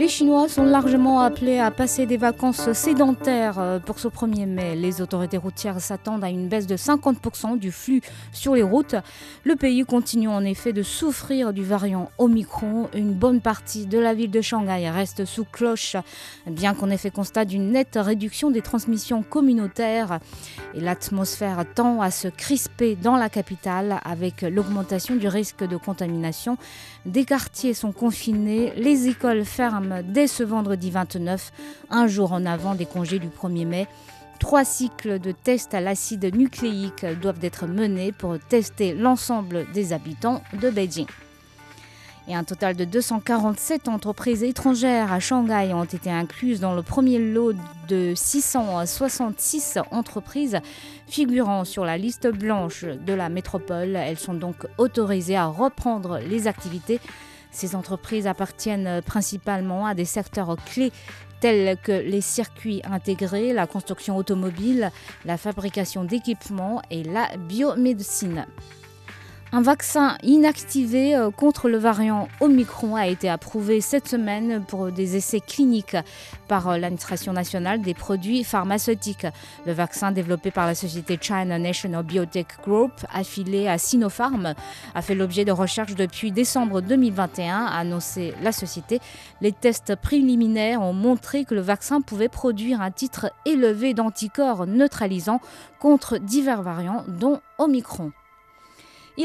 Les Chinois sont largement appelés à passer des vacances sédentaires euh, pour ce 1er mai. Les autorités routières s'attendent à une baisse de 50% du flux sur les routes. Le pays continue en effet de souffrir du variant Omicron. Une bonne partie de la ville de Shanghai reste sous cloche, bien qu'on ait fait constat d'une nette réduction des transmissions communautaires. Et l'atmosphère tend à se crisper dans la capitale avec l'augmentation du risque de contamination. Des quartiers sont confinés, les écoles ferment dès ce vendredi 29, un jour en avant des congés du 1er mai. Trois cycles de tests à l'acide nucléique doivent être menés pour tester l'ensemble des habitants de Beijing. Et un total de 247 entreprises étrangères à Shanghai ont été incluses dans le premier lot de 666 entreprises figurant sur la liste blanche de la métropole. Elles sont donc autorisées à reprendre les activités. Ces entreprises appartiennent principalement à des secteurs clés tels que les circuits intégrés, la construction automobile, la fabrication d'équipements et la biomédecine. Un vaccin inactivé euh, contre le variant Omicron a été approuvé cette semaine pour des essais cliniques par euh, l'administration nationale des produits pharmaceutiques. Le vaccin développé par la société China National Biotech Group, affilié à Sinopharm, a fait l'objet de recherches depuis décembre 2021, a annoncé la société. Les tests préliminaires ont montré que le vaccin pouvait produire un titre élevé d'anticorps neutralisants contre divers variants, dont Omicron.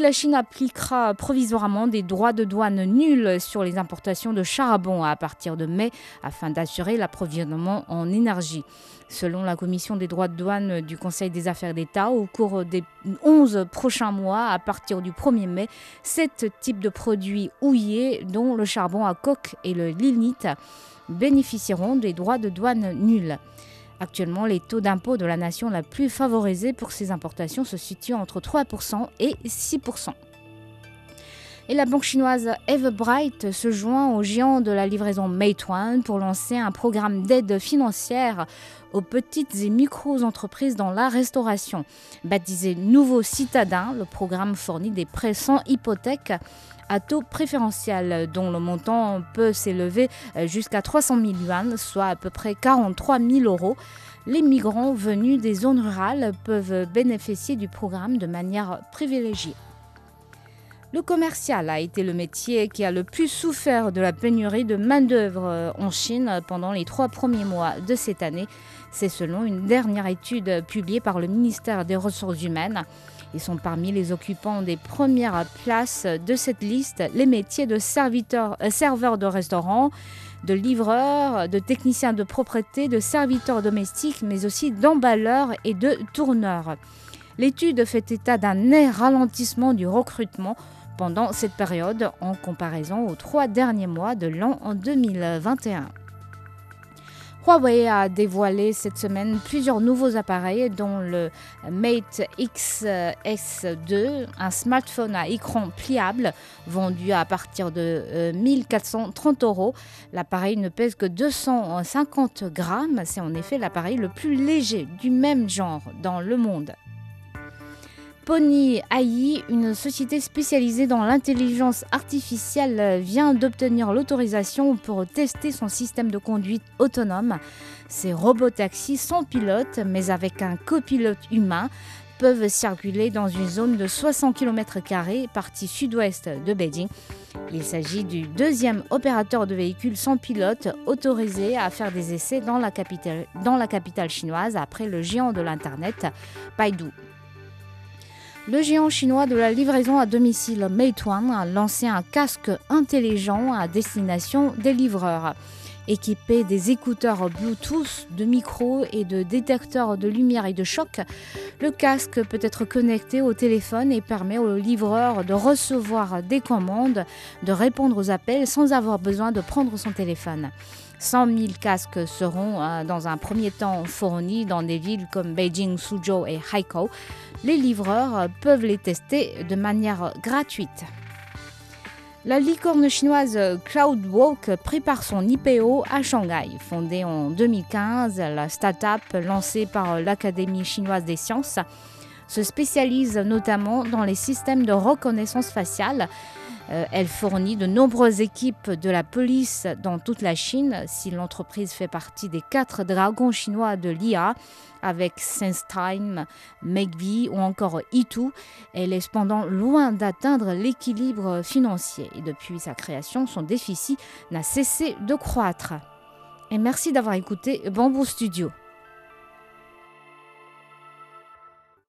La Chine appliquera provisoirement des droits de douane nuls sur les importations de charbon à partir de mai afin d'assurer l'approvisionnement en énergie. Selon la commission des droits de douane du Conseil des affaires d'État, au cours des 11 prochains mois, à partir du 1er mai, sept types de produits houillés, dont le charbon à coque et le lignite, bénéficieront des droits de douane nuls. Actuellement, les taux d'impôt de la nation la plus favorisée pour ces importations se situent entre 3% et 6%. Et la banque chinoise Everbright se joint aux géants de la livraison Meituan pour lancer un programme d'aide financière aux petites et micro-entreprises dans la restauration. Baptisé Nouveau Citadin, le programme fournit des prêts sans hypothèque à taux préférentiel, dont le montant peut s'élever jusqu'à 300 000 yuan, soit à peu près 43 000 euros. Les migrants venus des zones rurales peuvent bénéficier du programme de manière privilégiée. Le commercial a été le métier qui a le plus souffert de la pénurie de main-d'œuvre en Chine pendant les trois premiers mois de cette année. C'est selon une dernière étude publiée par le ministère des Ressources humaines. Ils sont parmi les occupants des premières places de cette liste les métiers de euh, serveurs de restaurants, de livreurs, de techniciens de propreté, de serviteurs domestiques, mais aussi d'emballeurs et de tourneurs. L'étude fait état d'un ralentissement du recrutement pendant cette période en comparaison aux trois derniers mois de l'an en 2021. Huawei a dévoilé cette semaine plusieurs nouveaux appareils, dont le Mate XS2, un smartphone à écran pliable vendu à partir de 1430 euros. L'appareil ne pèse que 250 grammes. C'est en effet l'appareil le plus léger du même genre dans le monde. Pony AI, une société spécialisée dans l'intelligence artificielle, vient d'obtenir l'autorisation pour tester son système de conduite autonome. Ces robots-taxis sans pilote, mais avec un copilote humain, peuvent circuler dans une zone de 60 km, partie sud-ouest de Beijing. Il s'agit du deuxième opérateur de véhicules sans pilote autorisé à faire des essais dans la capitale, dans la capitale chinoise après le géant de l'Internet, Baidu. Le géant chinois de la livraison à domicile Meituan a lancé un casque intelligent à destination des livreurs. Équipé des écouteurs Bluetooth, de micros et de détecteurs de lumière et de choc, le casque peut être connecté au téléphone et permet au livreur de recevoir des commandes, de répondre aux appels sans avoir besoin de prendre son téléphone. 100 000 casques seront euh, dans un premier temps fournis dans des villes comme Beijing, Suzhou et Haikou. Les livreurs euh, peuvent les tester de manière gratuite. La licorne chinoise Cloudwalk prépare son IPO à Shanghai. Fondée en 2015, la start-up lancée par l'Académie chinoise des sciences se spécialise notamment dans les systèmes de reconnaissance faciale euh, elle fournit de nombreuses équipes de la police dans toute la Chine. Si l'entreprise fait partie des quatre dragons chinois de l'IA, avec SenseTime, Megvii ou encore Itu, elle est cependant loin d'atteindre l'équilibre financier. Et depuis sa création, son déficit n'a cessé de croître. Et merci d'avoir écouté Bamboo Studio.